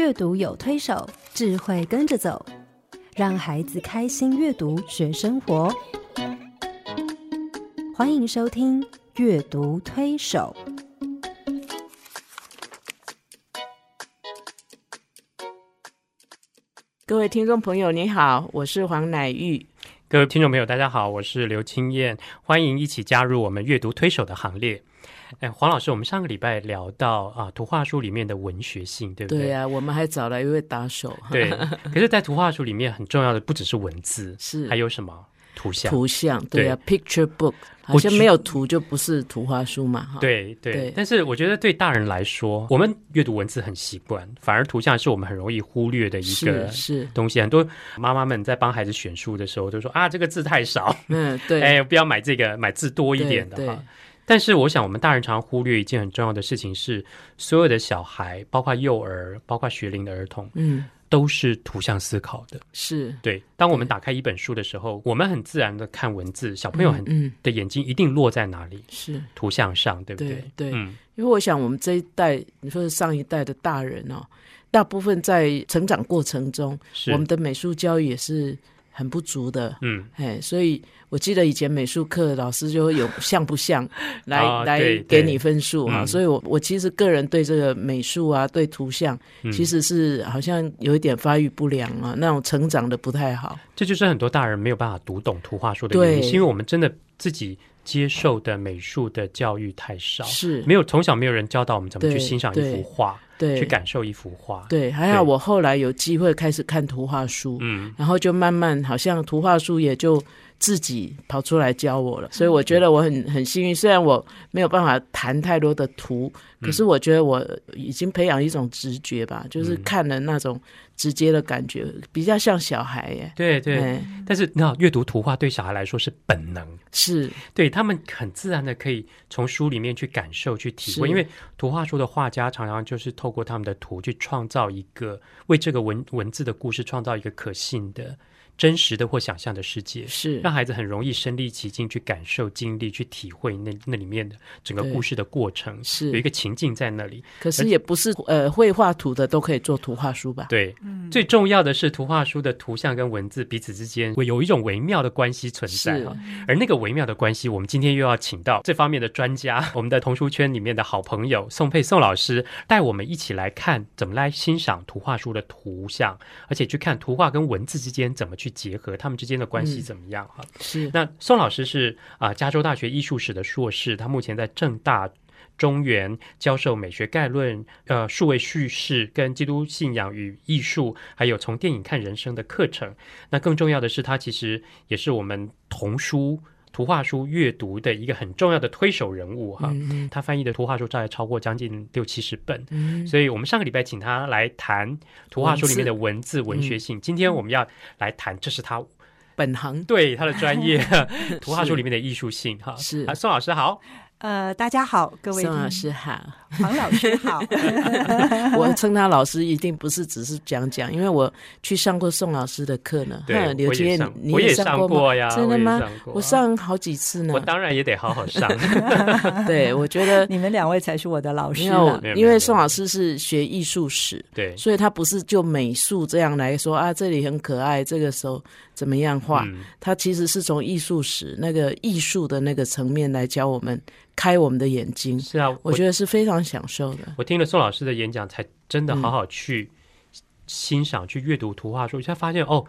阅读有推手，智慧跟着走，让孩子开心阅读学生活。欢迎收听《阅读推手》。各位听众朋友，你好，我是黄乃玉。各位听众朋友，大家好，我是刘青燕，欢迎一起加入我们阅读推手的行列。哎，黄老师，我们上个礼拜聊到啊，图画书里面的文学性，对不对？对呀，我们还找了一位打手。对，可是，在图画书里面很重要的不只是文字，是还有什么？图像，图像，对啊，picture book，好像没有图就不是图画书嘛，哈。对对。但是我觉得对大人来说，我们阅读文字很习惯，反而图像是我们很容易忽略的一个是东西。很多妈妈们在帮孩子选书的时候，都说啊，这个字太少，嗯，对，哎，不要买这个，买字多一点的哈。但是我想，我们大人常常忽略一件很重要的事情是，所有的小孩，包括幼儿，包括学龄的儿童，嗯。都是图像思考的，是对。当我们打开一本书的时候，我们很自然的看文字，小朋友很的眼睛一定落在哪里？是图像上，对不对？对，嗯。因为我想，我们这一代，你说是上一代的大人哦，大部分在成长过程中，我们的美术教育也是。很不足的，嗯，哎，所以我记得以前美术课老师就会有 像不像来来给你分数哈，所以我我其实个人对这个美术啊，对图像其实是好像有一点发育不良啊，那种成长的不太好。这就是很多大人没有办法读懂图画书的原因，是因为我们真的自己接受的美术的教育太少，是没有从小没有人教导我们怎么去欣赏一幅画。对，去感受一幅画。对，还好我后来有机会开始看图画书，嗯，然后就慢慢好像图画书也就自己跑出来教我了。所以我觉得我很很幸运，虽然我没有办法谈太多的图，可是我觉得我已经培养一种直觉吧，就是看了那种。直接的感觉比较像小孩耶，对对，但是那阅读图画对小孩来说是本能，是。对他们很自然的可以从书里面去感受、去体会，因为图画书的画家常常就是透过他们的图去创造一个为这个文文字的故事创造一个可信的。真实的或想象的世界，是让孩子很容易身临其境去感受、经历、去体会那那里面的整个故事的过程，是有一个情境在那里。可是也不是呃，绘画图的都可以做图画书吧？对，最重要的是图画书的图像跟文字彼此之间会有一种微妙的关系存在啊而那个微妙的关系，我们今天又要请到这方面的专家，我们的童书圈里面的好朋友宋佩宋老师，带我们一起来看怎么来欣赏图画书的图像，而且去看图画跟文字之间怎么去。结合他们之间的关系怎么样？哈，是。那宋老师是啊，加州大学艺术史的硕士，他目前在正大中原教授美学概论、呃，数位叙事跟基督信仰与艺术，还有从电影看人生的课程。那更重要的是，他其实也是我们童书。图画书阅读的一个很重要的推手人物哈，他翻译的图画书大概超过将近六七十本，所以我们上个礼拜请他来谈图画书里面的文字文学性，今天我们要来谈，这是他本行。对他的专业，图画书里面的艺术性哈。是。宋老师好。呃，大家好，各位宋老师好，黄老师好。我称他老师，一定不是只是讲讲，因为我去上过宋老师的课呢。对，刘杰，你也上过呀？真的吗？我上好几次呢。我当然也得好好上。对，我觉得你们两位才是我的老师。因为宋老师是学艺术史，对，所以他不是就美术这样来说啊，这里很可爱，这个时候怎么样画？他其实是从艺术史那个艺术的那个层面来教我们。开我们的眼睛是啊，我觉得是非常享受的。我听了宋老师的演讲，才真的好好去欣赏、去阅读图画书，才发现哦。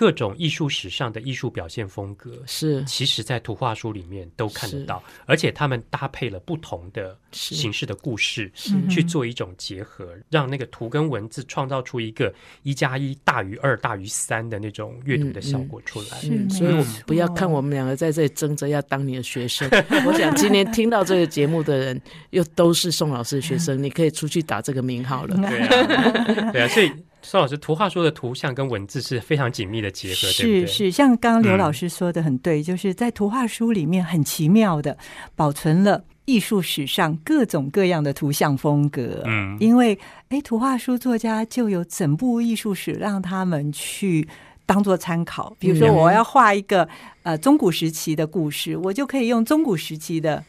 各种艺术史上的艺术表现风格是，其实，在图画书里面都看得到，而且他们搭配了不同的形式的故事，去做一种结合，让那个图跟文字创造出一个一加一大于二大于三的那种阅读的效果出来。所以，我们不要看我们两个在这里争着要当你的学生。我想今天听到这个节目的人，又都是宋老师的学生，你可以出去打这个名号了。对啊，对啊，所以。宋老师，图画书的图像跟文字是非常紧密的结合，是是，像刚刚刘老师说的很对，就是在图画书里面很奇妙的保存了艺术史上各种各样的图像风格。嗯，因为哎，图画书作家就有整部艺术史让他们去当做参考。比如说，我要画一个呃中古时期的故事，我就可以用中古时期的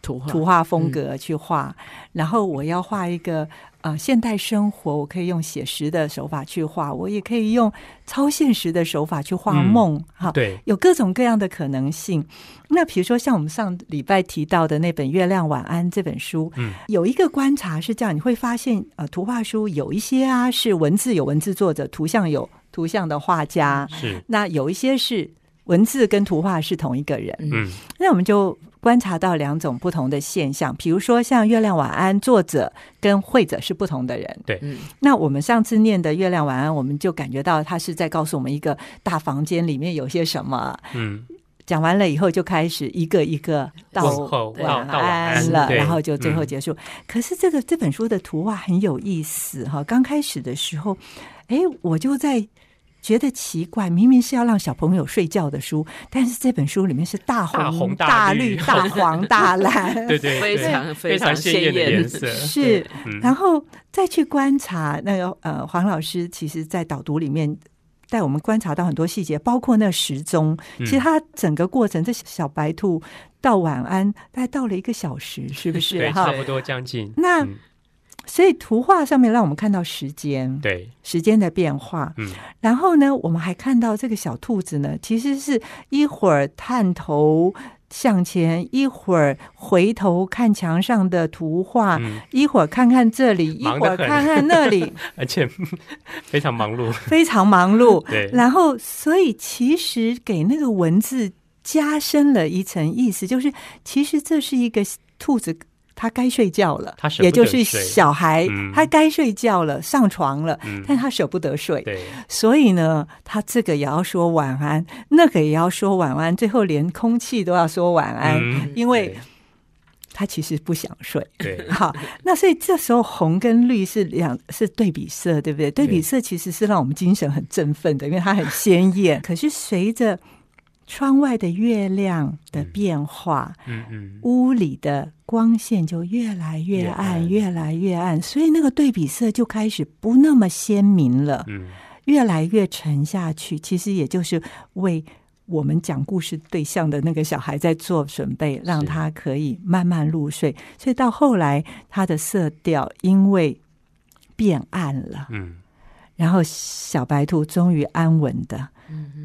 图图画风格去画。然后我要画一个。呃现代生活，我可以用写实的手法去画，我也可以用超现实的手法去画梦，哈，对，有各种各样的可能性。那比如说像我们上礼拜提到的那本《月亮晚安》这本书，嗯，有一个观察是这样，你会发现，呃，图画书有一些啊是文字有文字作者，图像有图像的画家，是那有一些是文字跟图画是同一个人，嗯，那我们就。观察到两种不同的现象，比如说像《月亮晚安》，作者跟绘者是不同的人。对，那我们上次念的《月亮晚安》，我们就感觉到他是在告诉我们一个大房间里面有些什么。嗯，讲完了以后就开始一个一个到晚安了，然后就最后结束。可是这个这本书的图画很有意思哈，刚开始的时候，哎，我就在。觉得奇怪，明明是要让小朋友睡觉的书，但是这本书里面是大红、大绿、大黄、大蓝，对对，非常非常鲜艳的颜色。是，然后再去观察那个呃，黄老师其实在导读里面带我们观察到很多细节，包括那时钟，其实它整个过程，这小白兔到晚安大概到了一个小时，是不是？对差不多将近。那。所以图画上面让我们看到时间，对时间的变化。嗯，然后呢，我们还看到这个小兔子呢，其实是一会儿探头向前，一会儿回头看墙上的图画，一会儿看看这里，一会儿看看那里，而且非常忙碌，非常忙碌。对，然后所以其实给那个文字加深了一层意思，就是其实这是一个兔子。他该睡觉了，也就是小孩，他该睡觉了，上床了，但他舍不得睡，所以呢，他这个也要说晚安，那个也要说晚安，最后连空气都要说晚安，因为他其实不想睡。对，好，那所以这时候红跟绿是两是对比色，对不对？对比色其实是让我们精神很振奋的，因为它很鲜艳。可是随着窗外的月亮的变化，嗯嗯，屋里的光线就越来越暗，越来越暗，所以那个对比色就开始不那么鲜明了，嗯，越来越沉下去。其实也就是为我们讲故事对象的那个小孩在做准备，让他可以慢慢入睡。所以到后来，他的色调因为变暗了，嗯，然后小白兔终于安稳的，嗯，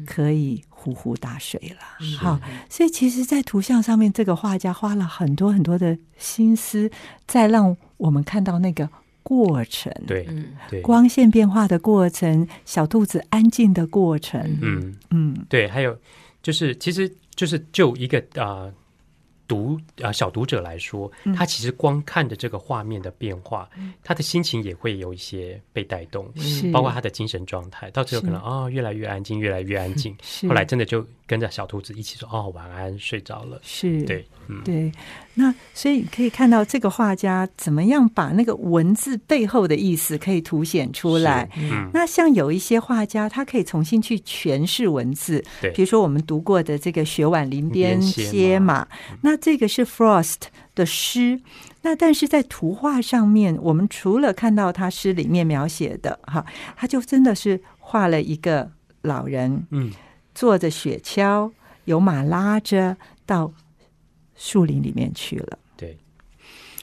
可以。呼呼大睡了，好，所以其实，在图像上面，这个画家花了很多很多的心思，在让我们看到那个过程，对，对，光线变化的过程，小兔子安静的过程，嗯。嗯，对，还有就是，其实就是就一个啊。读啊，小读者来说，他其实光看着这个画面的变化，他的心情也会有一些被带动，包括他的精神状态，到最后可能啊，越来越安静，越来越安静，后来真的就跟着小兔子一起说哦，晚安，睡着了。是，对，对。那所以可以看到这个画家怎么样把那个文字背后的意思可以凸显出来。那像有一些画家，他可以重新去诠释文字，对，比如说我们读过的这个雪晚林边歇嘛，那这个是 Frost 的诗。那但是在图画上面，我们除了看到他诗里面描写的哈，他就真的是画了一个老人，嗯，坐着雪橇，有马拉着到。树林里面去了。对，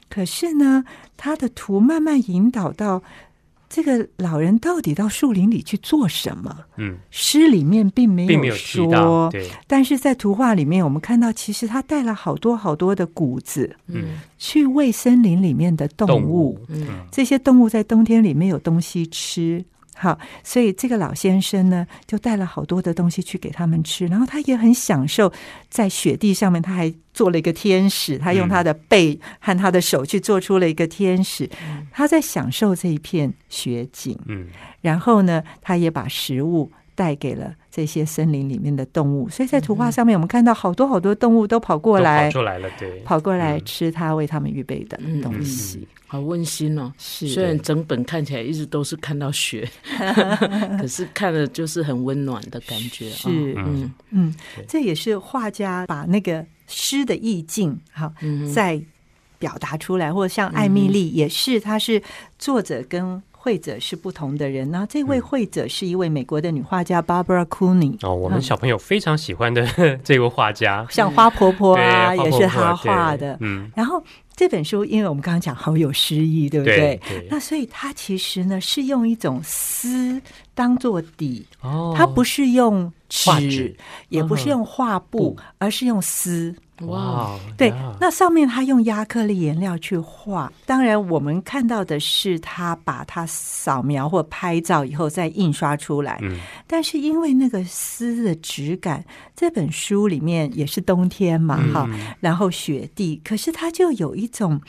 可是呢，他的图慢慢引导到这个老人到底到树林里去做什么？嗯，诗里面并没有说，对，但是在图画里面，我们看到其实他带了好多好多的谷子，嗯，去喂森林里面的动物，嗯，这些动物在冬天里面有东西吃。好，所以这个老先生呢，就带了好多的东西去给他们吃，然后他也很享受在雪地上面，他还做了一个天使，他用他的背和他的手去做出了一个天使，他在享受这一片雪景。嗯，然后呢，他也把食物带给了这些森林里面的动物，所以在图画上面，我们看到好多好多动物都跑过来，跑出来了，对，跑过来吃它为他们预备的东西。好温馨哦！是，虽然整本看起来一直都是看到雪，可是看了就是很温暖的感觉。是，嗯嗯，这也是画家把那个诗的意境，好，再表达出来。或者像艾米丽，也是，他是作者跟。绘者是不同的人。那这位会者是一位美国的女画家 Barbara Cooney 哦，我们小朋友非常喜欢的 这位画家，像花婆婆啊，也是她画的。嗯，然后这本书，因为我们刚刚讲好有诗意，对不对？那所以它其实呢是用一种丝当做底，哦，它不是用纸，也不是用画布，而是用丝。哇，对，那上面他用亚克力颜料去画，当然我们看到的是他把它扫描或拍照以后再印刷出来。嗯，但是因为那个丝的质感，这本书里面也是冬天嘛，哈，然后雪地，可是它就有一种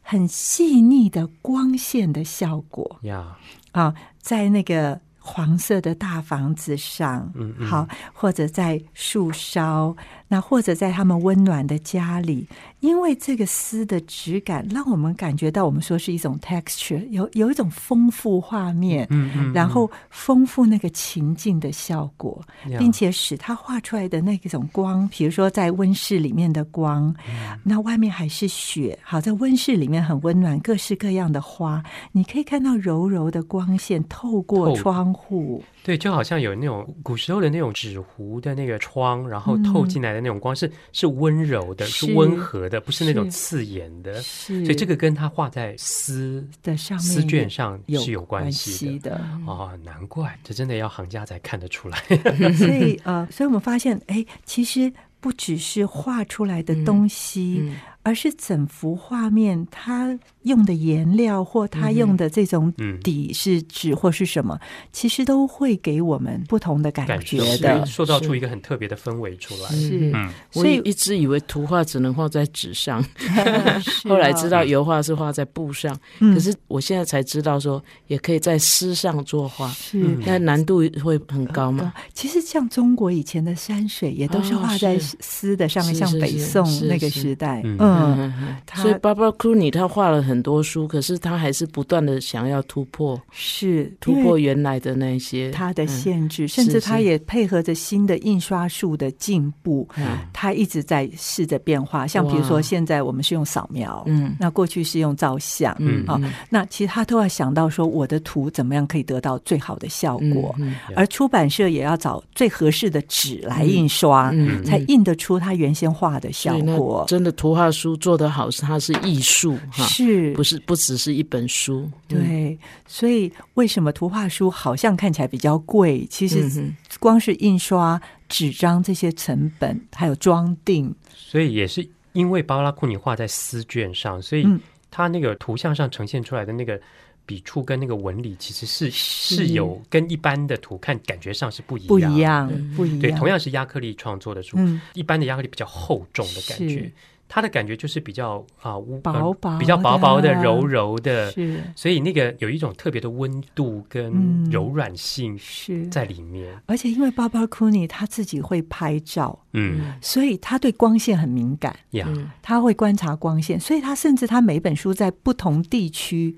很细腻的光线的效果呀，啊，在那个。黄色的大房子上，嗯，好，或者在树梢，那或者在他们温暖的家里，因为这个丝的质感，让我们感觉到我们说是一种 texture，有有一种丰富画面，嗯嗯，然后丰富那个情境的效果，并且使它画出来的那种光，比如说在温室里面的光，那外面还是雪，好，在温室里面很温暖，各式各样的花，你可以看到柔柔的光线透过窗。户对，就好像有那种古时候的那种纸糊的那个窗，然后透进来的那种光是是温柔的，是温和的，不是那种刺眼的。所以这个跟他画在丝的上面丝卷上是有关系的啊，难怪这真的要行家才看得出来。所以呃，所以我们发现，哎，其实不只是画出来的东西。而是整幅画面，它用的颜料或他用的这种底是纸或是什么，其实都会给我们不同的感觉的，塑造出一个很特别的氛围出来。是，所以一直以为图画只能画在纸上，后来知道油画是画在布上。可是我现在才知道，说也可以在诗上作画，是，但难度会很高吗？其实像中国以前的山水，也都是画在诗的上面，像北宋那个时代，嗯。嗯，所以 Barbara Cooney 他画了很多书，可是他还是不断的想要突破，是突破原来的那些他的限制，甚至他也配合着新的印刷术的进步，他一直在试着变化。像比如说，现在我们是用扫描，嗯，那过去是用照相，嗯，啊，那其实他都要想到说，我的图怎么样可以得到最好的效果，而出版社也要找最合适的纸来印刷，才印得出他原先画的效果。真的图画。书做得好是它是艺术哈，是不是不只是一本书？对，所以为什么图画书好像看起来比较贵？其实光是印刷纸张这些成本，还有装订，所以也是因为巴拉库尼画在丝卷上，所以它那个图像上呈现出来的那个笔触跟那个纹理，其实是是有跟一般的图看感觉上是不一样，不一样，不一样。对，同样是亚克力创作的书，一般的亚克力比较厚重的感觉。它的感觉就是比较啊，薄薄，比较薄薄的、柔柔的，是，所以那个有一种特别的温度跟柔软性是。在里面。而且因为 Barbara Cooney 他自己会拍照，嗯，所以他对光线很敏感。呀，他会观察光线，所以他甚至他每本书在不同地区。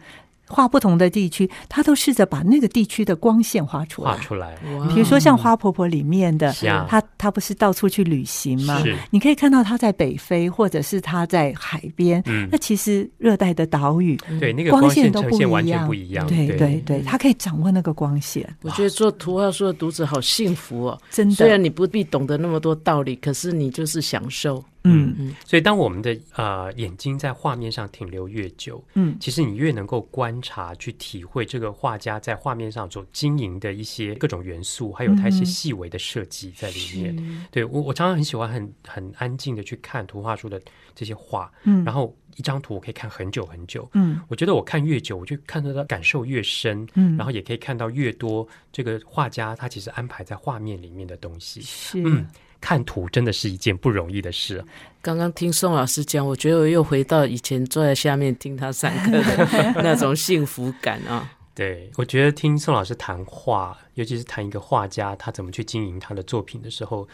画不同的地区，他都试着把那个地区的光线画出来。画出来，比如说像《花婆婆》里面的，他他不是到处去旅行吗？你可以看到他在北非，或者是他在海边。那其实热带的岛屿，对那个光线都不一样，不一样。对对对，他可以掌握那个光线。我觉得做图画书的读者好幸福哦，真的。虽然你不必懂得那么多道理，可是你就是享受。嗯。嗯，所以当我们的呃眼睛在画面上停留越久，嗯，其实你越能够观察、去体会这个画家在画面上所经营的一些各种元素，还有他一些细微的设计在里面。对我，我常常很喜欢很很安静的去看图画书的这些画，嗯，然后一张图我可以看很久很久，嗯，我觉得我看越久，我就看到的感受越深，嗯，然后也可以看到越多这个画家他其实安排在画面里面的东西，是。嗯。看图真的是一件不容易的事。刚刚听宋老师讲，我觉得我又回到以前坐在下面听他上课的那种幸福感啊！对，我觉得听宋老师谈话，尤其是谈一个画家他怎么去经营他的作品的时候，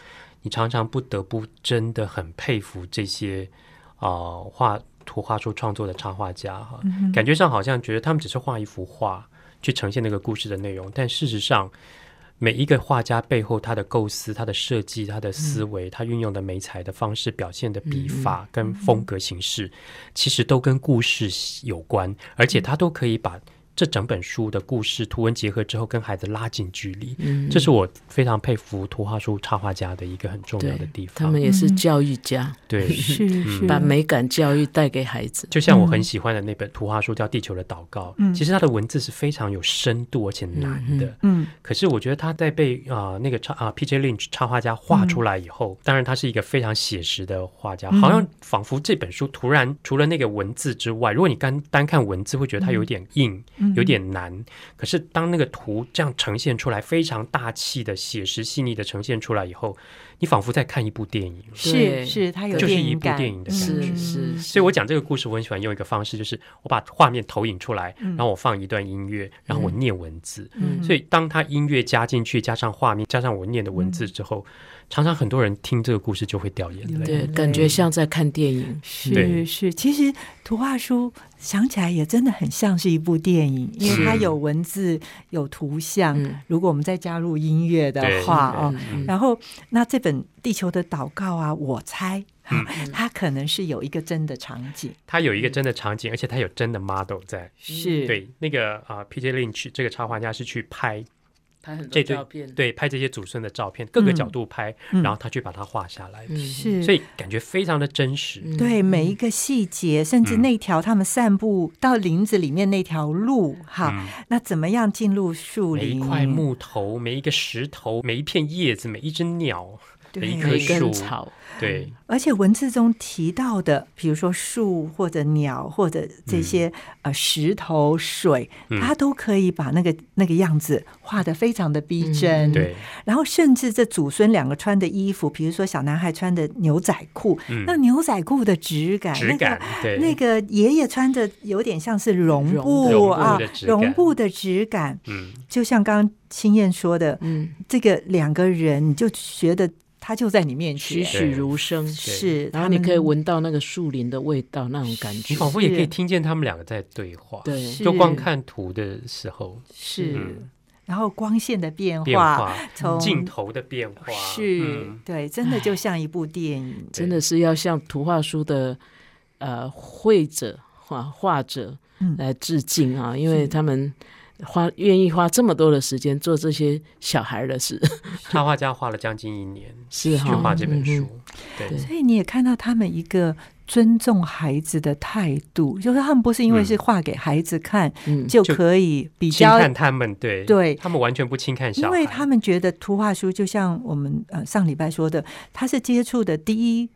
你常常不得不真的很佩服这些啊画图画书创作的插画家哈。感觉上好像觉得他们只是画一幅画去呈现那个故事的内容，但事实上。每一个画家背后，他的构思、他的设计、他的思维、他运用的美彩的方式、表现的笔法跟风格形式，其实都跟故事有关，而且他都可以把这整本书的故事图文结合之后，跟孩子拉近距离。嗯，这是我非常佩服图画书插画家的一个很重要的地方。他们也是教育家，对，是是把美感教育带给孩子。就像我很喜欢的那本图画书叫《地球的祷告》，嗯，其实它的文字是非常有深度而且难的。嗯，可是我觉得他在被啊那个插啊 P.J. Lynch 插画家画出来以后，当然他是一个非常写实的画家，好像仿佛这本书突然除了那个文字之外，如果你单单看文字，会觉得它有点硬，有点难。可是当那个图这样呈现出来，非常大气的写实细腻的呈现出来以后。你仿佛在看一部电影，是是，它有就是一部电影的感觉，是。所以我讲这个故事，我很喜欢用一个方式，就是我把画面投影出来，然后我放一段音乐，然后我念文字。嗯所以当它音乐加进去，加上画面，加上我念的文字之后。常常很多人听这个故事就会掉眼泪，对，感觉像在看电影。是是，其实图画书想起来也真的很像是一部电影，因为它有文字、有图像。如果我们再加入音乐的话哦，然后那这本《地球的祷告》啊，我猜它可能是有一个真的场景，它有一个真的场景，而且它有真的 model 在。是对那个啊，P.J. Lynch 这个插画家是去拍。拍很多照片，对，拍这些祖孙的照片，各个角度拍，然后他去把它画下来，是，所以感觉非常的真实。对，每一个细节，甚至那条他们散步到林子里面那条路，哈，那怎么样进入树林？每一块木头，每一个石头，每一片叶子，每一只鸟。一棵树，对，而且文字中提到的，比如说树或者鸟或者这些呃石头、水，它都可以把那个那个样子画的非常的逼真。对，然后甚至这祖孙两个穿的衣服，比如说小男孩穿的牛仔裤，那牛仔裤的质感，质感，对，那个爷爷穿着有点像是绒布啊，绒布的质感，嗯，就像刚刚青燕说的，嗯，这个两个人你就觉得。他就在你面前，栩栩如生，是，然后你可以闻到那个树林的味道，那种感觉，你仿佛也可以听见他们两个在对话。对，就光看图的时候，是，然后光线的变化，从镜头的变化，是对，真的就像一部电影，真的是要向图画书的呃绘者画画者来致敬啊，因为他们。花愿意花这么多的时间做这些小孩的事，插画家花了将近一年 是去画这本书，对，所以你也看到他们一个尊重孩子的态度，就是他们不是因为是画给孩子看就可以比较看他们，对，对。他们完全不轻看小孩，因为他们觉得图画书就像我们呃上礼拜说的，他是接触的第一。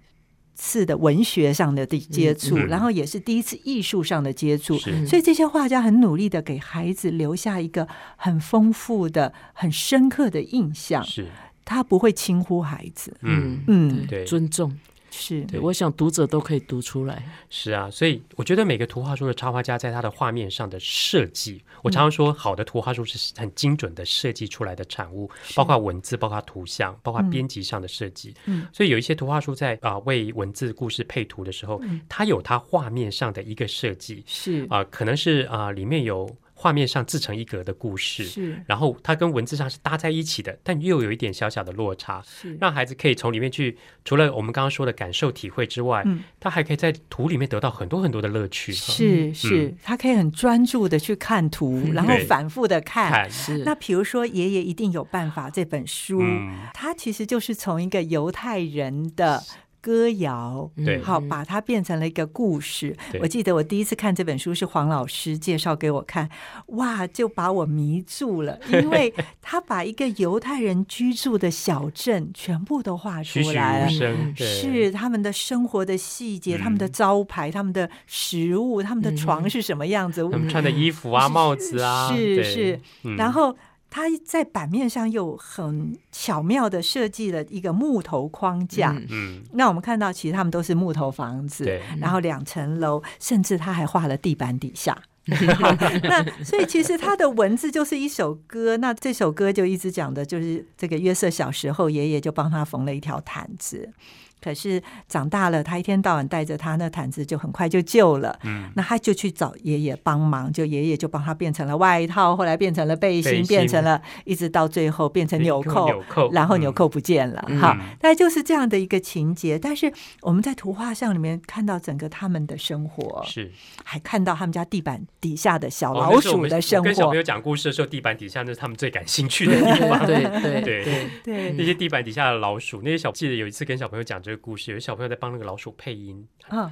次的文学上的接触，然后也是第一次艺术上的接触，所以这些画家很努力的给孩子留下一个很丰富的、很深刻的印象。是，他不会轻忽孩子，嗯。嗯，对，尊重。是。对，我想读者都可以读出来。是啊，所以我觉得每个图画书的插画家在他的画面上的设计，我常常说，好的图画书是很精准的设计出来的产物，包括文字，包括图像，包括编辑上的设计。嗯，所以有一些图画书在啊为文字故事配图的时候，它有它画面上的一个设计，是。啊，可能是啊里面有。画面上自成一格的故事，是，然后它跟文字上是搭在一起的，但又有一点小小的落差，是，让孩子可以从里面去，除了我们刚刚说的感受体会之外，嗯，他还可以在图里面得到很多很多的乐趣，是是，他可以很专注的去看图，然后反复的看，是。那比如说爷爷一定有办法这本书，它其实就是从一个犹太人的。歌谣，对，好，把它变成了一个故事。我记得我第一次看这本书是黄老师介绍给我看，哇，就把我迷住了，因为他把一个犹太人居住的小镇全部都画出来。了，是他们的生活的细节，他们的招牌，他们的食物，他们的床是什么样子，他们穿的衣服啊，帽子啊，是是，然后。他在版面上又很巧妙的设计了一个木头框架，嗯，那我们看到其实他们都是木头房子，对，然后两层楼，甚至他还画了地板底下。那所以其实他的文字就是一首歌，那这首歌就一直讲的就是这个约瑟小时候，爷爷就帮他缝了一条毯子。可是长大了，他一天到晚带着他那毯子，就很快就旧了。嗯，那他就去找爷爷帮忙，就爷爷就帮他变成了外套，后来变成了背心，变成了，一直到最后变成纽扣，纽扣然后纽扣不见了。哈，大概就是这样的一个情节。但是我们在图画上里面看到整个他们的生活，是还看到他们家地板底下的小老鼠的生活。跟小朋友讲故事的时候，地板底下那是他们最感兴趣的地方。对 对对对，那些地板底下的老鼠，那些小记得有一次跟小朋友讲这个故事，有小朋友在帮那个老鼠配音，嗯，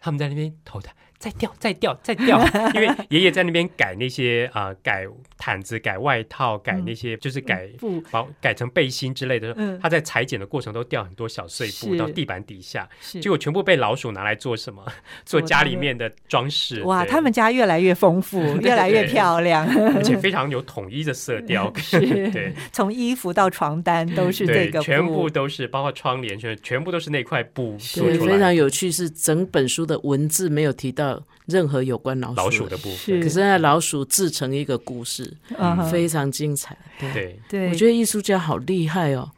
他们在那边投的。再掉，再掉，再掉，因为爷爷在那边改那些啊，改毯子、改外套、改那些，就是改布，改成背心之类的。嗯，他在裁剪的过程都掉很多小碎布到地板底下，结果全部被老鼠拿来做什么？做家里面的装饰。哇，他们家越来越丰富，越来越漂亮，而且非常有统一的色调。是，对，从衣服到床单都是这个，全部都是，包括窗帘，全全部都是那块布。对，非常有趣，是整本书的文字没有提到。任何有关老老鼠的部分，可是那老鼠制成一个故事，非常精彩。对。对，我觉得艺术家好厉害哦，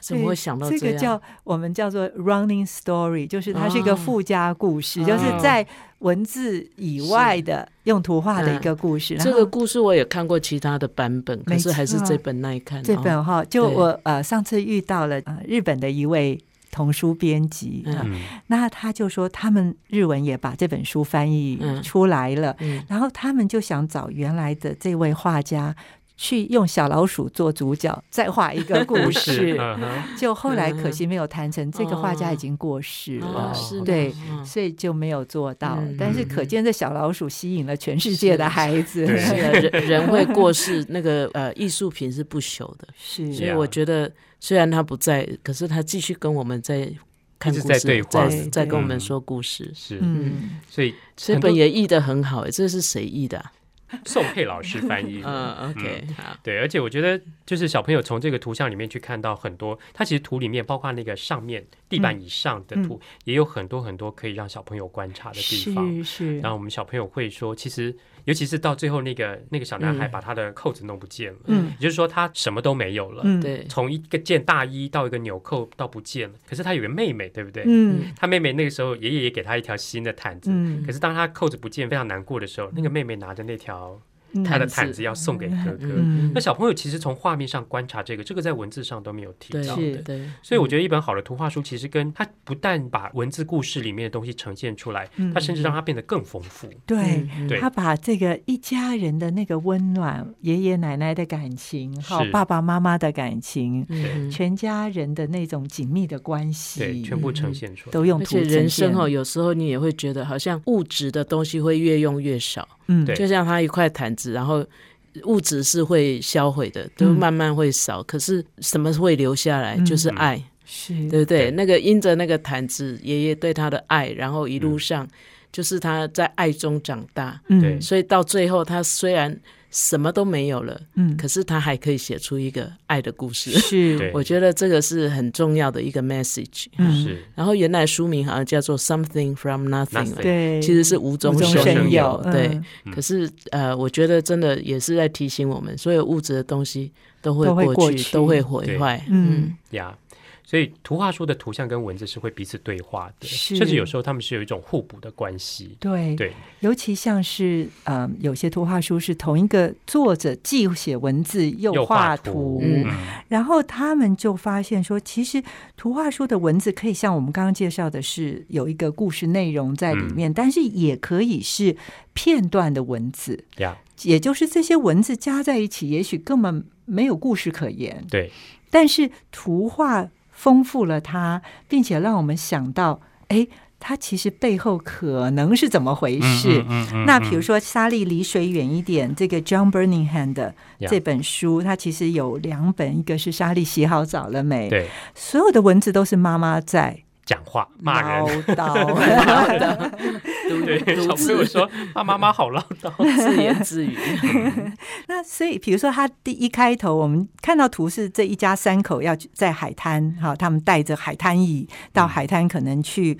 怎么会想到这个叫我们叫做 running story，就是它是一个附加故事，就是在文字以外的用图画的一个故事。这个故事我也看过其他的版本，可是还是这本耐看。这本哈，就我呃上次遇到了呃日本的一位。童书编辑啊，那他就说他们日文也把这本书翻译出来了，然后他们就想找原来的这位画家。去用小老鼠做主角，再画一个故事，就后来可惜没有谈成。这个画家已经过世了，对，所以就没有做到。但是可见这小老鼠吸引了全世界的孩子。人人会过世，那个呃艺术品是不朽的。是，所以我觉得虽然他不在，可是他继续跟我们在看故事，在在跟我们说故事。是，嗯，所以这本也译的很好。哎，这是谁译的？宋佩老师翻译，嗯，OK，对，而且我觉得就是小朋友从这个图像里面去看到很多，它其实图里面包括那个上面地板以上的图，也有很多很多可以让小朋友观察的地方。是是，然后我们小朋友会说，其实。尤其是到最后，那个那个小男孩把他的扣子弄不见了，嗯，也就是说他什么都没有了，嗯，对，从一个件大衣到一个纽扣到不见了。可是他有个妹妹，对不对？嗯，他妹妹那个时候爷爷也给他一条新的毯子，嗯，可是当他扣子不见非常难过的时候，那个妹妹拿着那条。他的毯子要送给哥哥。那小朋友其实从画面上观察这个，这个在文字上都没有提到的。对，所以我觉得一本好的图画书，其实跟他不但把文字故事里面的东西呈现出来，他甚至让它变得更丰富。对，他把这个一家人的那个温暖，爷爷奶奶的感情，好爸爸妈妈的感情，全家人的那种紧密的关系，全部呈现出来，都用图人生哦，有时候你也会觉得，好像物质的东西会越用越少。嗯，就像他一块毯子，然后物质是会销毁的，都慢慢会少。可是什么会留下来？就是爱，是对不对？那个因着那个毯子，爷爷对他的爱，然后一路上就是他在爱中长大。对，所以到最后，他虽然。什么都没有了，嗯，可是他还可以写出一个爱的故事，是，我觉得这个是很重要的一个 message，是。然后原来书名好像叫做 Something from Nothing，对，其实是无中生有，对。可是呃，我觉得真的也是在提醒我们，所有物质的东西都会过去，都会毁坏，嗯。呀。所以图画书的图像跟文字是会彼此对话的，甚至有时候他们是有一种互补的关系。对。对，尤其像是呃，有些图画书是同一个作者既写文字又画图，然后他们就发现说，其实图画书的文字可以像我们刚刚介绍的是有一个故事内容在里面，但是也可以是片段的文字，也就是这些文字加在一起，也许根本没有故事可言。对，但是图画。丰富了它，并且让我们想到，哎，它其实背后可能是怎么回事？那比如说，沙利离水远一点，这个 John Burningham 的这本书，它其实有两本，一个是沙利洗好澡了没？对，所有的文字都是妈妈在。讲话骂人，唠叨，对不对？小朋友说他妈妈好唠叨，自言自语。那所以，比如说他第一开头，我们看到图是这一家三口要在海滩，哈，他们带着海滩椅到海滩，可能去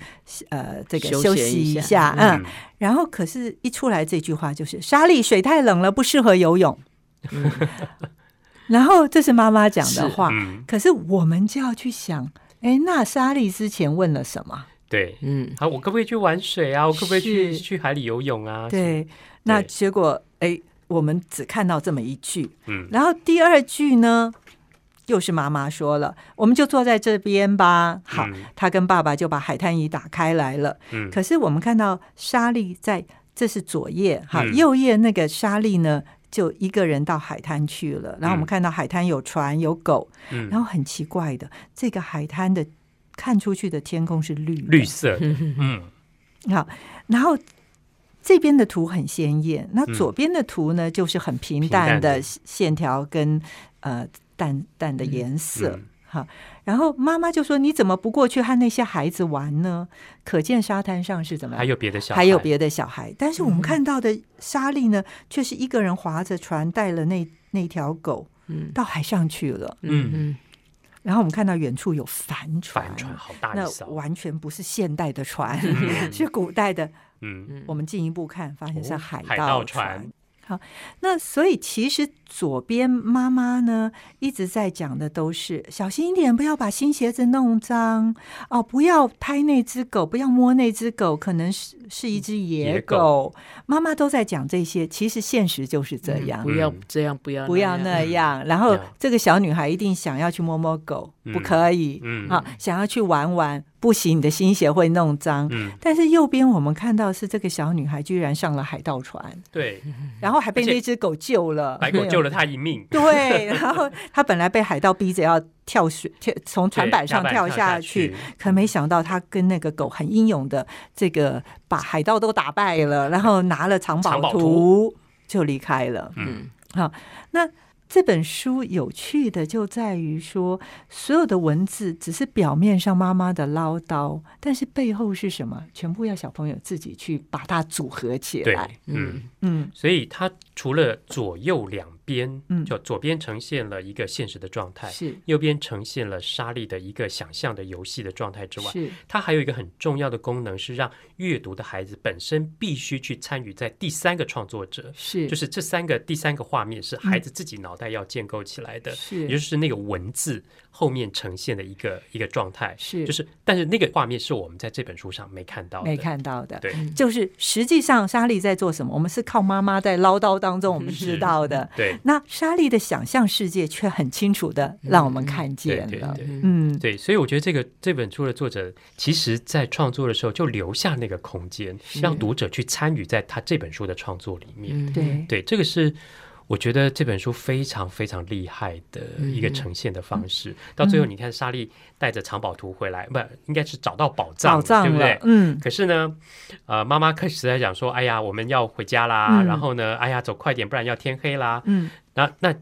呃这个休息一下，嗯。然后，可是一出来这句话就是：“莎莉，水太冷了，不适合游泳。”然后这是妈妈讲的话，可是我们就要去想。哎，那莎莉之前问了什么？对，嗯，好，我可不可以去玩水啊？我可不可以去去海里游泳啊？对，那结果哎，我们只看到这么一句，嗯，然后第二句呢，又是妈妈说了，我们就坐在这边吧。好，他跟爸爸就把海滩椅打开来了。嗯，可是我们看到莎莉在，这是左页，好，右页那个莎莉呢，就一个人到海滩去了。然后我们看到海滩有船有狗，嗯，然后很奇怪的，这个海滩的。看出去的天空是绿绿色，嗯，好，然后这边的图很鲜艳，那左边的图呢，就是很平淡的线条跟呃淡淡的颜色，好，然后妈妈就说：“你怎么不过去和那些孩子玩呢？”可见沙滩上是怎么还有别的小孩。还有别的小孩，但是我们看到的莎莉呢，却是一个人划着船，带了那那条狗，嗯，到海上去了，嗯嗯。然后我们看到远处有帆船，帆船好大，那完全不是现代的船，是古代的。嗯，我们进一步看，发现是海盗船。好，那所以其实左边妈妈呢一直在讲的都是小心一点，不要把新鞋子弄脏。哦，不要拍那只狗，不要摸那只狗，可能是是一只野狗。妈妈都在讲这些，其实现实就是这样，不要这样，不要不要那样。然后这个小女孩一定想要去摸摸狗，不可以，嗯，啊，想要去玩玩。不行，你的新鞋会弄脏。嗯，但是右边我们看到是这个小女孩居然上了海盗船，对，然后还被那只狗救了，白狗救了他一命。对，然后他本来被海盗逼着要跳水，跳从船板上跳下去，可没想到他跟那个狗很英勇的，这个把海盗都打败了，然后拿了藏宝图就离开了。嗯，好，那。这本书有趣的就在于说，所有的文字只是表面上妈妈的唠叨，但是背后是什么，全部要小朋友自己去把它组合起来。嗯嗯，所以它除了左右两。边，嗯，就左边呈现了一个现实的状态，是。右边呈现了莎莉的一个想象的游戏的状态之外，是。它还有一个很重要的功能，是让阅读的孩子本身必须去参与在第三个创作者，是。就是这三个第三个画面是孩子自己脑袋要建构起来的，是。也就是那个文字后面呈现的一个一个状态，是。就是但是那个画面是我们在这本书上没看到的没看到的，对，就是实际上莎莉在做什么，我们是靠妈妈在唠叨当中我们知道的，对，那莎莉的。想象世界却很清楚的让我们看见了，嗯，对，所以我觉得这个这本书的作者，其实在创作的时候就留下那个空间，让读者去参与在他这本书的创作里面。对，对，这个是我觉得这本书非常非常厉害的一个呈现的方式。到最后，你看莎莉带着藏宝图回来，不，应该是找到宝藏，对不对？嗯。可是呢，呃，妈妈开始在讲说：“哎呀，我们要回家啦。”然后呢，“哎呀，走快点，不然要天黑啦。”嗯。那那。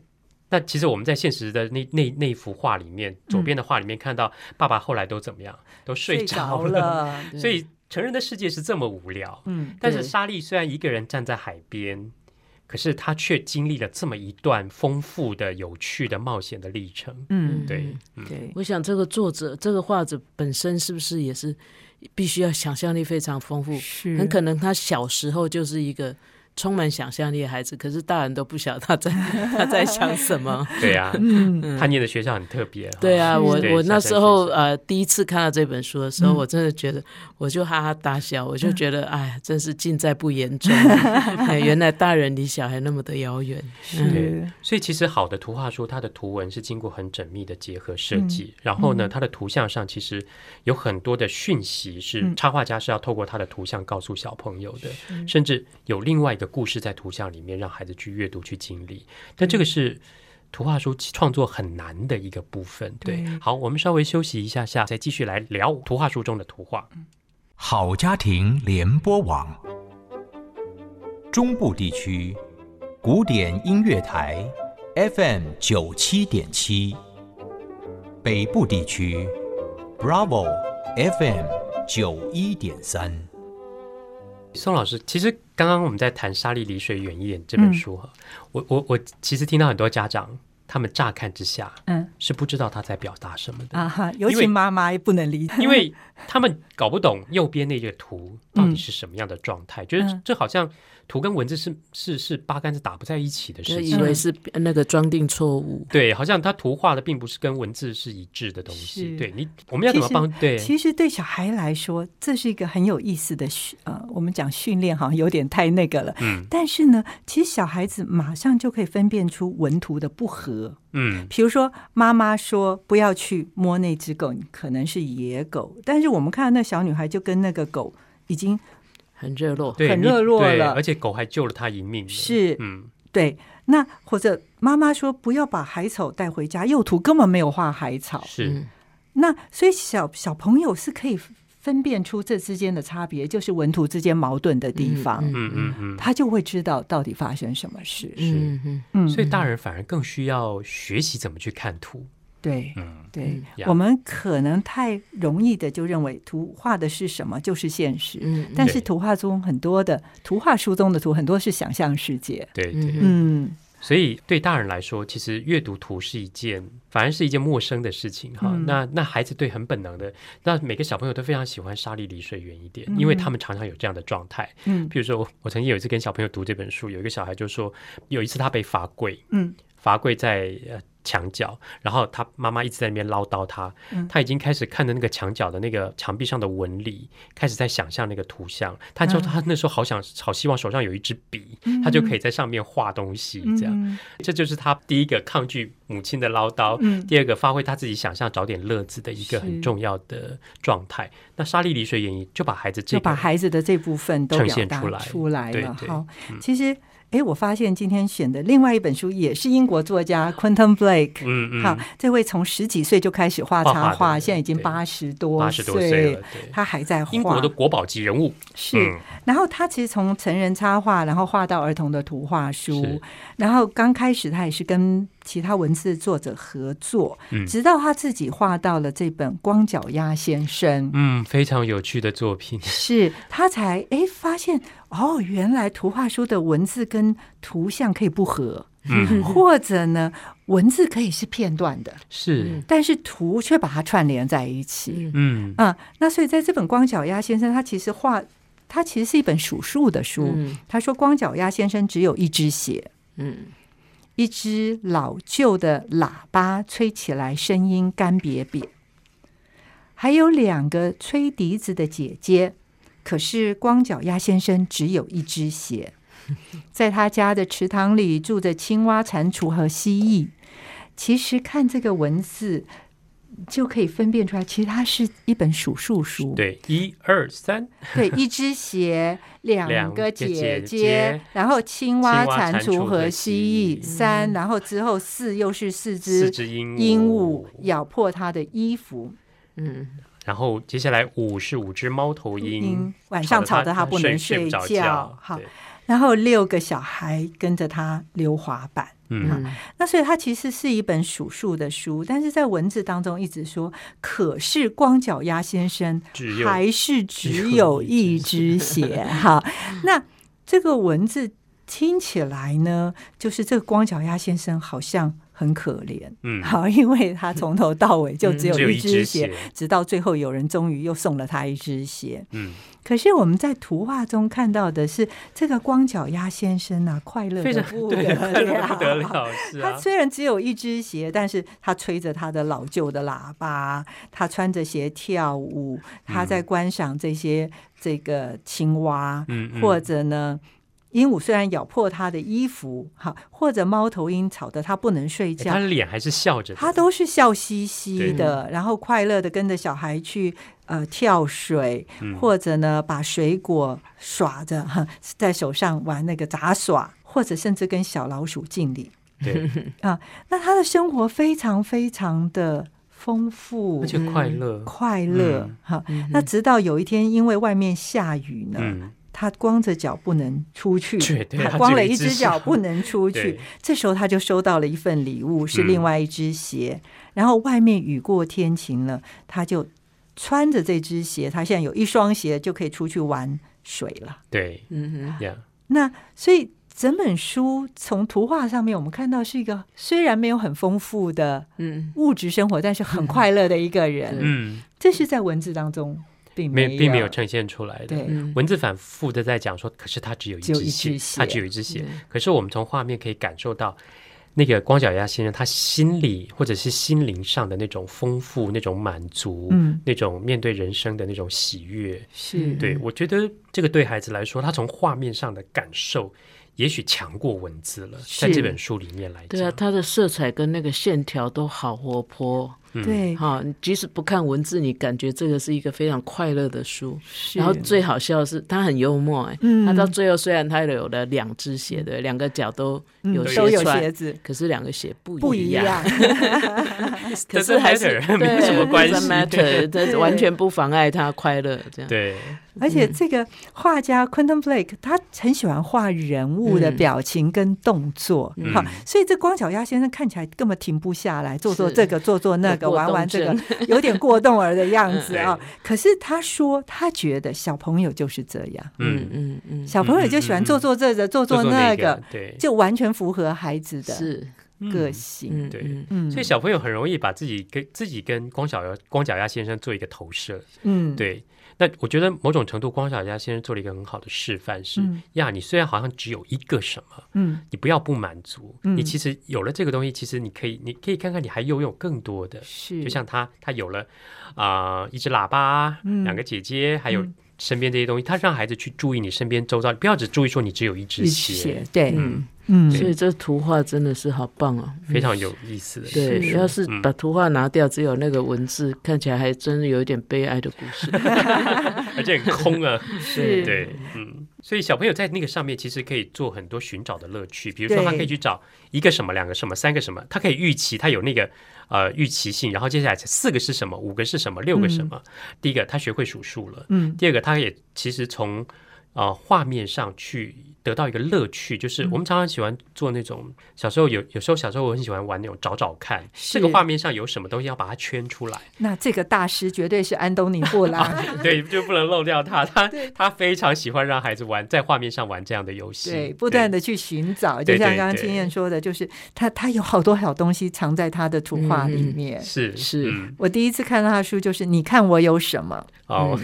那其实我们在现实的那那那幅画里面，左边的画里面看到爸爸后来都怎么样？都睡着了。所以成人的世界是这么无聊。嗯。但是莎莉虽然一个人站在海边，可是他却经历了这么一段丰富的、有趣的冒险的历程。嗯，对，对。我想这个作者、这个画者本身是不是也是必须要想象力非常丰富？是。很可能他小时候就是一个。充满想象力的孩子，可是大人都不晓得他在他在想什么。对呀，他念的学校很特别。对啊，我我那时候呃第一次看到这本书的时候，我真的觉得我就哈哈大笑，我就觉得哎，真是尽在不言中。原来大人离小孩那么的遥远。是，所以其实好的图画书，它的图文是经过很缜密的结合设计，然后呢，它的图像上其实有很多的讯息是插画家是要透过他的图像告诉小朋友的，甚至有另外一个。故事在图像里面，让孩子去阅读、去经历。但这个是图画书创作很难的一个部分。对，好，我们稍微休息一下下，再继续来聊图画书中的图画。好家庭联播网，中部地区古典音乐台 FM 九七点七，北部地区 Bravo FM 九一点三。宋老师，其实刚刚我们在谈《沙粒离水远一点》这本书哈，我我我其实听到很多家长他们乍看之下，嗯，是不知道他在表达什么的啊哈，尤其妈妈也不能理解，因为 他们搞不懂右边那个图到底是什么样的状态，觉得这好像。图跟文字是是是八竿子打不在一起的事情，以为是那个装订错误。对，好像他图画的并不是跟文字是一致的东西。对你，我们要怎么帮？对，其实对小孩来说，这是一个很有意思的训呃，我们讲训练好像有点太那个了。嗯。但是呢，其实小孩子马上就可以分辨出文图的不合。嗯。比如说，妈妈说不要去摸那只狗，可能是野狗，但是我们看到那小女孩就跟那个狗已经。很热络，很热络了，而且狗还救了他一命。是，嗯，对。那或者妈妈说不要把海草带回家，幼图根本没有画海草。是，那所以小小朋友是可以分辨出这之间的差别，就是文图之间矛盾的地方。嗯嗯嗯，他就会知道到底发生什么事。是，嗯，所以大人反而更需要学习怎么去看图。对，嗯，对，我们可能太容易的就认为图画的是什么就是现实，嗯，但是图画中很多的图画书中的图很多是想象世界，对对，嗯，所以对大人来说，其实阅读图是一件反而是一件陌生的事情哈。那那孩子对很本能的，那每个小朋友都非常喜欢沙粒离水远一点，因为他们常常有这样的状态。嗯，比如说我我曾经有一次跟小朋友读这本书，有一个小孩就说，有一次他被罚跪，嗯，罚跪在呃。墙角，然后他妈妈一直在那边唠叨他，他已经开始看着那个墙角的那个墙壁上的纹理，开始在想象那个图像。他就他那时候好想好希望手上有一支笔，他就可以在上面画东西。这样，这就是他第一个抗拒母亲的唠叨，第二个发挥他自己想象找点乐子的一个很重要的状态。那沙莉离水演绎就把孩子这就把孩子的这部分都呈现出来出来了。好，其实。哎，我发现今天选的另外一本书也是英国作家 Quentin Blake。嗯嗯。好，这位从十几岁就开始画插画，现在已经八十多岁了，他还在画。英国的国宝级人物是。然后他其实从成人插画，然后画到儿童的图画书，然后刚开始他也是跟。其他文字作者合作，直到他自己画到了这本《光脚丫先生》，嗯，非常有趣的作品，是他才哎发现哦，原来图画书的文字跟图像可以不合，嗯，或者呢，文字可以是片段的，是，但是图却把它串联在一起，嗯。啊，那所以在这本《光脚丫先生》，他其实画，他其实是一本数数的书，他说《光脚丫先生》只有一只鞋，嗯。一只老旧的喇叭吹起来，声音干瘪瘪。还有两个吹笛子的姐姐，可是光脚丫先生只有一只鞋。在他家的池塘里住着青蛙、蟾蜍和蜥蜴。其实看这个文字。就可以分辨出来，其实它是一本数数书。对，一二三，对，一只鞋，两个姐姐，然后青蛙、蟾蜍和蜥蜴，三，然后之后四又是四只鹦鹉咬破他的衣服，嗯，然后接下来五是五只猫头鹰，晚上吵得他不能睡觉，好，然后六个小孩跟着他溜滑板。嗯，那所以它其实是一本数数的书，但是在文字当中一直说，可是光脚丫先生还是只有一只鞋。哈，那这个文字听起来呢，就是这个光脚丫先生好像。很可怜，嗯，好，因为他从头到尾就只有一只鞋，直到最后有人终于又送了他一只鞋，嗯。可是我们在图画中看到的是这个光脚丫先生啊，快乐的不得了，不得了，是他虽然只有一只鞋，但是他吹着他的老旧的喇叭，他穿着鞋跳舞，他在观赏这些这个青蛙，嗯，或者呢。鹦鹉虽然咬破他的衣服，哈，或者猫头鹰吵得他不能睡觉，他脸还是笑着，他都是笑嘻嘻的，然后快乐的跟着小孩去呃跳水，或者呢把水果耍着哈，在手上玩那个杂耍，或者甚至跟小老鼠敬礼，对。啊，那他的生活非常非常的丰富，而且快乐。快乐哈。那直到有一天，因为外面下雨呢。他光着脚不能出去，他光了一只脚不能出去。这时候他就收到了一份礼物，是另外一只鞋。然后外面雨过天晴了，他就穿着这只鞋，他现在有一双鞋就可以出去玩水了。对，嗯哼，那所以整本书从图画上面，我们看到是一个虽然没有很丰富的嗯物质生活，但是很快乐的一个人。嗯，这是在文字当中并没并没有呈现出来的。文字反复的在讲说，可是他只有一只血，他只有一只血。可是我们从画面可以感受到。那个光脚丫先生，他心里或者是心灵上的那种丰富、那种满足、嗯，那种面对人生的那种喜悦，是对我觉得这个对孩子来说，他从画面上的感受。也许强过文字了，在这本书里面来讲，对啊，它的色彩跟那个线条都好活泼，对，哈，即使不看文字，你感觉这个是一个非常快乐的书。然后最好笑的是，他很幽默，哎，他到最后虽然他有了两只鞋，对，两个脚都有都有鞋子，可是两个鞋不不一样，可是还是没什么关系，matter，这完全不妨碍他快乐，这样。对。而且这个画家 Quentin Blake 他很喜欢画人物的表情跟动作，好，所以这光脚丫先生看起来根本停不下来，做做这个，做做那个，玩玩这个，有点过动儿的样子啊。可是他说，他觉得小朋友就是这样，嗯嗯。嗯，小朋友就喜欢做做这个，做做那个，对，就完全符合孩子的个性，对，所以小朋友很容易把自己跟自己跟光脚丫光脚丫先生做一个投射，嗯，对。那我觉得某种程度，光小佳先生做了一个很好的示范，是呀，你虽然好像只有一个什么，嗯，你不要不满足，你其实有了这个东西，其实你可以，你可以看看你还拥有更多的，是，就像他，他有了啊，一只喇叭，两个姐姐，还有身边这些东西，他让孩子去注意你身边周遭，不要只注意说你只有一只鞋，对，嗯。嗯，所以这图画真的是好棒哦，非常有意思的。对，要是把图画拿掉，只有那个文字，看起来还真的有一点悲哀的故事，而且很空啊。是，对，嗯，所以小朋友在那个上面其实可以做很多寻找的乐趣，比如说他可以去找一个什么、两个什么、三个什么，他可以预期，他有那个呃预期性，然后接下来四个是什么，五个是什么，六个什么。第一个他学会数数了，嗯，第二个他也其实从。啊，画面上去得到一个乐趣，就是我们常常喜欢做那种小时候有有时候小时候我很喜欢玩那种找找看，这个画面上有什么东西要把它圈出来。那这个大师绝对是安东尼布朗，对，就不能漏掉他。他他非常喜欢让孩子玩在画面上玩这样的游戏，对，不断的去寻找。就像刚刚青燕说的，就是他他有好多好东西藏在他的图画里面。是是，我第一次看到他的书，就是你看我有什么哦。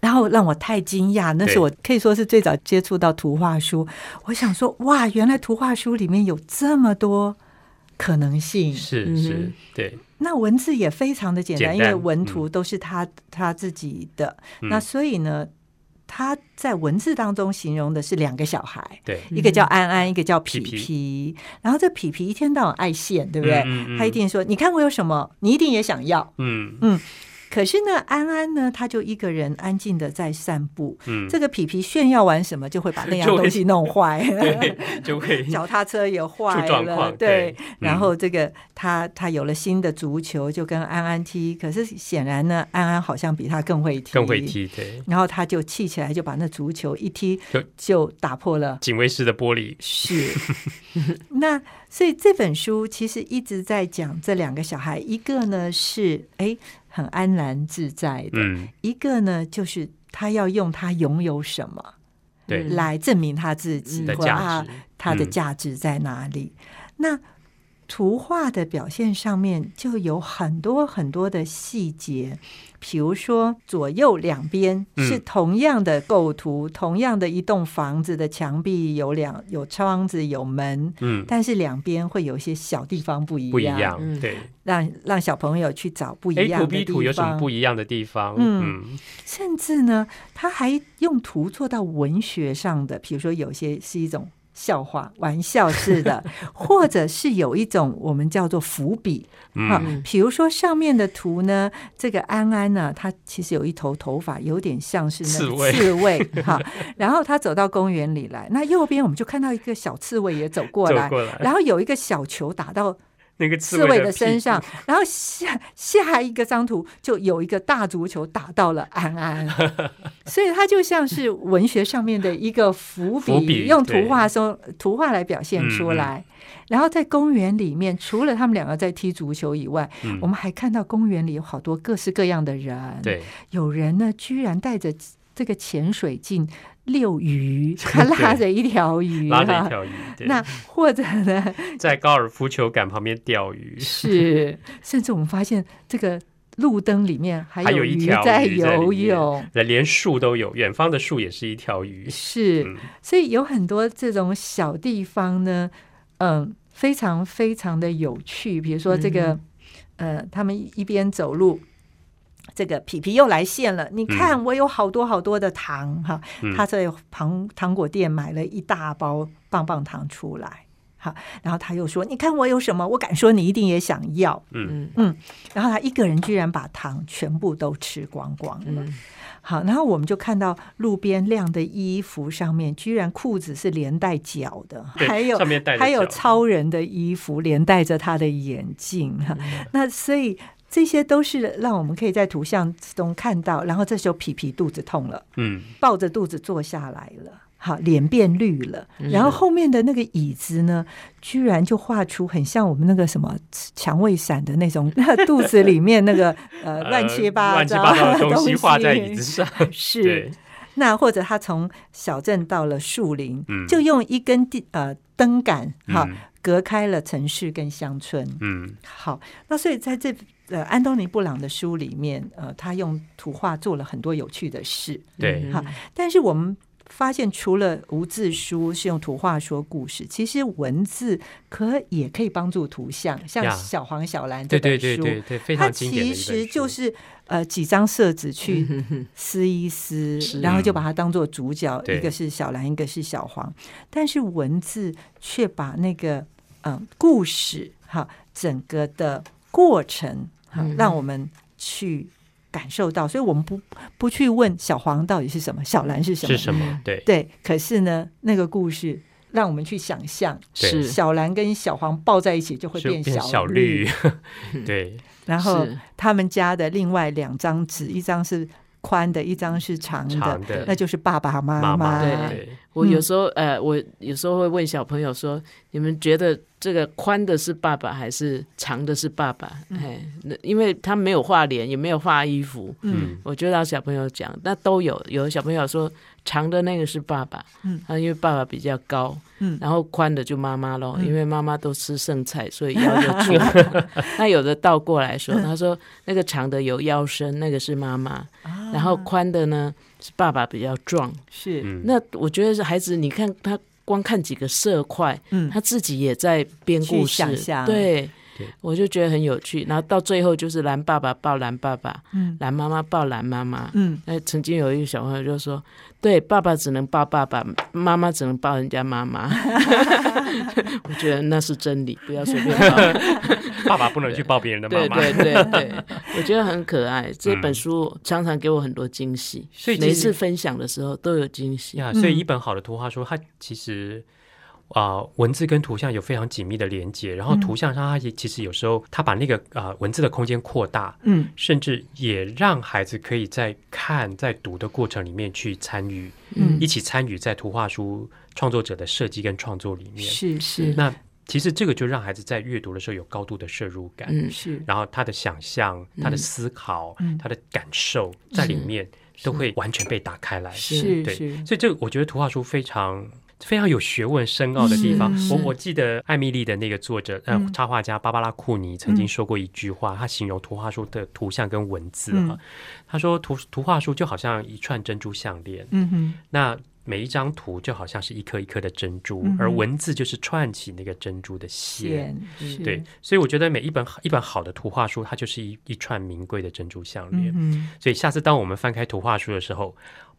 然后让我太惊讶，那是我可以说是最早接触到图画书。我想说，哇，原来图画书里面有这么多可能性。是是，对。那文字也非常的简单，因为文图都是他他自己的。那所以呢，他在文字当中形容的是两个小孩，对，一个叫安安，一个叫皮皮。然后这皮皮一天到晚爱现，对不对？他一定说：“你看我有什么，你一定也想要。”嗯嗯。可是呢，安安呢，他就一个人安静的在散步。嗯，这个皮皮炫耀完什么，就会把那样 东西弄坏，对，就会 脚踏车也坏了，对。然后这个他他有了新的足球，就跟安安踢。可是显然呢，安安好像比他更会踢，更会踢，对。然后他就气起来，就把那足球一踢，就就打破了警卫室的玻璃。是。那所以这本书其实一直在讲这两个小孩，一个呢是哎。很安然自在的，一个呢，就是他要用他拥有什么，对，来证明他自己或啊他的价值在哪里。那图画的表现上面就有很多很多的细节。比如说，左右两边是同样的构图，同样的一栋房子的墙壁有两有窗子有门，嗯，但是两边会有一些小地方不一样，不一样，对，让让小朋友去找不一样的地方。图有什么不一样的地方？嗯，甚至呢，他还用图做到文学上的，比如说有些是一种。笑话、玩笑似的，或者是有一种我们叫做伏笔啊。比如说上面的图呢，这个安安呢，他其实有一头头发有点像是那个刺猬 哈。然后他走到公园里来，那右边我们就看到一个小刺猬也走过来，然后有一个小球打到。那个刺猬的身上，然后下下一个张图就有一个大足球打到了安安，所以它就像是文学上面的一个伏笔，用图画说图画来表现出来。然后在公园里面，除了他们两个在踢足球以外，我们还看到公园里有好多各式各样的人。对，有人呢居然带着这个潜水镜。遛鱼，他 拉着一条鱼，拉着一条鱼。那或者呢，在高尔夫球杆旁边钓鱼。是，甚至我们发现这个路灯里面还有一条在游泳，连树都有，远方的树也是一条鱼。是，所以有很多这种小地方呢，嗯，非常非常的有趣。比如说这个，呃，他们一边走路。这个皮皮又来现了，你看我有好多好多的糖哈，他在糖糖果店买了一大包棒棒糖出来，好，然后他又说，你看我有什么，我敢说你一定也想要，嗯。嗯，然后他一个人居然把糖全部都吃光光了，好，然后我们就看到路边晾的衣服上面，居然裤子是连带脚的，还有还有超人的衣服连带着他的眼镜哈，那所以。这些都是让我们可以在图像中看到，然后这时候皮皮肚子痛了，嗯，抱着肚子坐下来了，好，脸变绿了，然后后面的那个椅子呢，居然就画出很像我们那个什么蔷薇伞的那种，那 肚子里面那个呃乱七八糟的东西画在椅子上，是。那或者他从小镇到了树林，就用一根地呃灯杆哈隔开了城市跟乡村，嗯，好，那所以在这。呃，安东尼布朗的书里面，呃，他用图画做了很多有趣的事，对，哈。但是我们发现，除了无字书是用图画说故事，其实文字可也可以帮助图像，像《小黄小蓝》这本书，它其实就是呃几张色纸去 撕一撕，然后就把它当做主角，一个是小蓝，一个是小黄，但是文字却把那个嗯故事哈整个的过程。让我们去感受到，所以我们不不去问小黄到底是什么，小蓝是什么，是什么？对对。可是呢，那个故事让我们去想象，是小蓝跟小黄抱在一起就会变小绿，对。然后他们家的另外两张纸，一张是宽的，一张是长的，那就是爸爸妈妈。对，我有时候呃，我有时候会问小朋友说：“你们觉得？”这个宽的是爸爸还是长的是爸爸？哎，那因为他没有画脸，也没有画衣服。嗯，我就让小朋友讲，那都有。有的小朋友说长的那个是爸爸，嗯，啊，因为爸爸比较高，嗯，然后宽的就妈妈咯，因为妈妈都吃剩菜，所以腰就粗。那有的倒过来说，他说那个长的有腰身，那个是妈妈，然后宽的呢是爸爸比较壮。是，那我觉得是孩子，你看他。光看几个色块，嗯，他自己也在编故事，对，我就觉得很有趣。然后到最后就是蓝爸爸抱蓝爸爸，嗯，蓝妈妈抱蓝妈妈，嗯，那曾经有一个小朋友就说。对，爸爸只能抱爸爸，妈妈只能抱人家妈妈。我觉得那是真理，不要随便抱。爸爸不能去抱别人的妈妈。对对对对，我觉得很可爱。这本书常常给我很多惊喜，所以每次分享的时候都有惊喜啊。所以一本好的图画书，它其实。啊，文字跟图像有非常紧密的连接，然后图像上，它也其实有时候它把那个啊文字的空间扩大，嗯，甚至也让孩子可以在看在读的过程里面去参与，嗯，一起参与在图画书创作者的设计跟创作里面，是是。那其实这个就让孩子在阅读的时候有高度的摄入感，嗯是。然后他的想象、他的思考、他的感受在里面都会完全被打开来，是对。所以这个我觉得图画书非常。非常有学问、深奥的地方。我我记得艾米丽的那个作者，呃，插画家芭芭拉库尼曾经说过一句话，他形容图画书的图像跟文字哈，他说图图画书就好像一串珍珠项链，嗯哼，那每一张图就好像是一颗一颗的珍珠，而文字就是串起那个珍珠的线，对，所以我觉得每一本一本好的图画书，它就是一一串名贵的珍珠项链。嗯所以下次当我们翻开图画书的时候。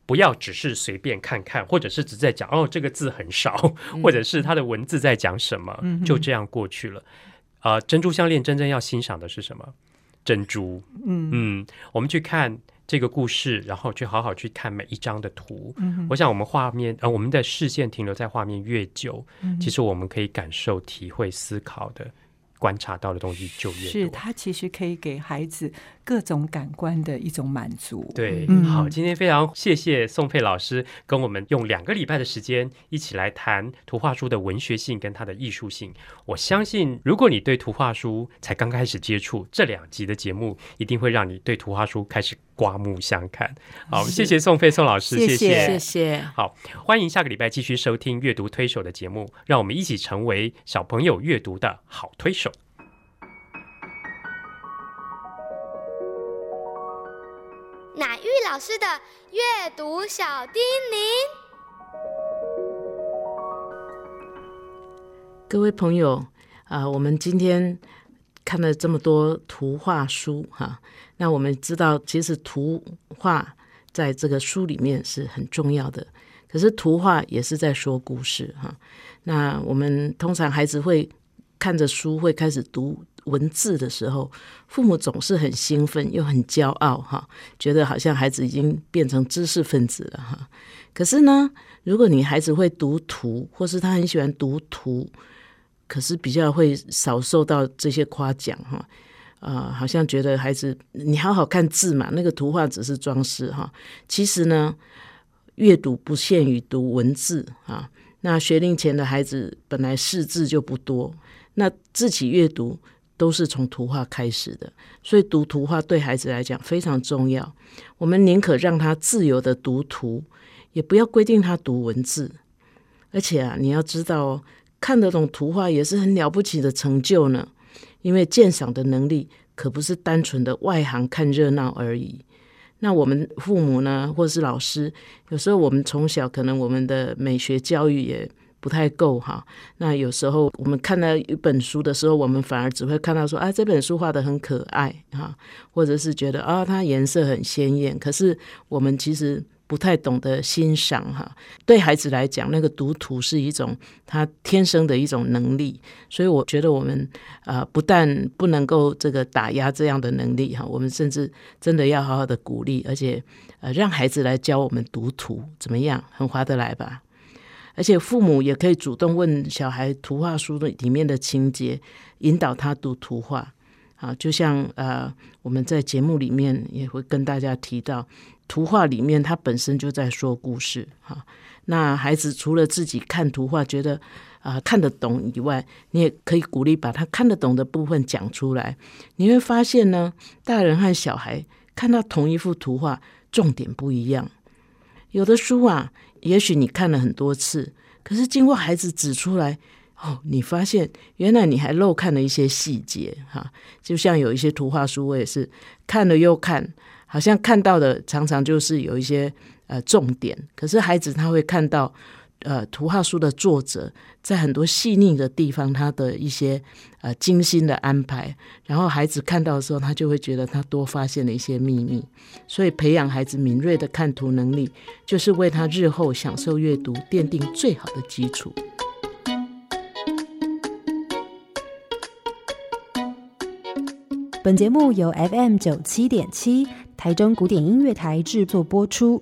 不要只是随便看看，或者是只在讲哦，这个字很少，或者是它的文字在讲什么，就这样过去了。啊，珍珠项链真正要欣赏的是什么？珍珠。嗯嗯，我们去看这个故事，然后去好好去看每一张的图。嗯，我想我们画面呃，我们的视线停留在画面越久，其实我们可以感受、体会、思考的。观察到的东西就越多，是它其实可以给孩子各种感官的一种满足。对，好，今天非常谢谢宋佩老师跟我们用两个礼拜的时间一起来谈图画书的文学性跟它的艺术性。我相信，如果你对图画书才刚开始接触，这两集的节目一定会让你对图画书开始刮目相看。好，谢谢宋佩宋老师，谢谢谢谢。好，欢迎下个礼拜继续收听阅读推手的节目，让我们一起成为小朋友阅读的好推手。老师的阅读小叮咛，各位朋友啊，我们今天看了这么多图画书哈，那我们知道，其实图画在这个书里面是很重要的，可是图画也是在说故事哈。那我们通常孩子会看着书，会开始读。文字的时候，父母总是很兴奋又很骄傲哈，觉得好像孩子已经变成知识分子了哈。可是呢，如果你孩子会读图，或是他很喜欢读图，可是比较会少受到这些夸奖哈。啊，好像觉得孩子你好好看字嘛，那个图画只是装饰哈。其实呢，阅读不限于读文字啊。那学龄前的孩子本来识字就不多，那自己阅读。都是从图画开始的，所以读图画对孩子来讲非常重要。我们宁可让他自由的读图，也不要规定他读文字。而且啊，你要知道，看得懂图画也是很了不起的成就呢。因为鉴赏的能力可不是单纯的外行看热闹而已。那我们父母呢，或者是老师，有时候我们从小可能我们的美学教育也。不太够哈，那有时候我们看到一本书的时候，我们反而只会看到说啊，这本书画的很可爱哈，或者是觉得啊，它颜色很鲜艳。可是我们其实不太懂得欣赏哈。对孩子来讲，那个读图是一种他天生的一种能力，所以我觉得我们啊，不但不能够这个打压这样的能力哈，我们甚至真的要好好的鼓励，而且呃，让孩子来教我们读图怎么样，很划得来吧。而且父母也可以主动问小孩图画书的里面的情节，引导他读图画。啊，就像呃，我们在节目里面也会跟大家提到，图画里面它本身就在说故事。哈，那孩子除了自己看图画觉得啊看得懂以外，你也可以鼓励把他看得懂的部分讲出来。你会发现呢，大人和小孩看到同一幅图画，重点不一样。有的书啊。也许你看了很多次，可是经过孩子指出来，哦，你发现原来你还漏看了一些细节哈。就像有一些图画书，我也是看了又看，好像看到的常常就是有一些呃重点，可是孩子他会看到。呃，图画书的作者在很多细腻的地方，他的一些呃精心的安排，然后孩子看到的时候，他就会觉得他多发现了一些秘密。所以，培养孩子敏锐的看图能力，就是为他日后享受阅读奠定最好的基础。本节目由 FM 九七点七台中古典音乐台制作播出。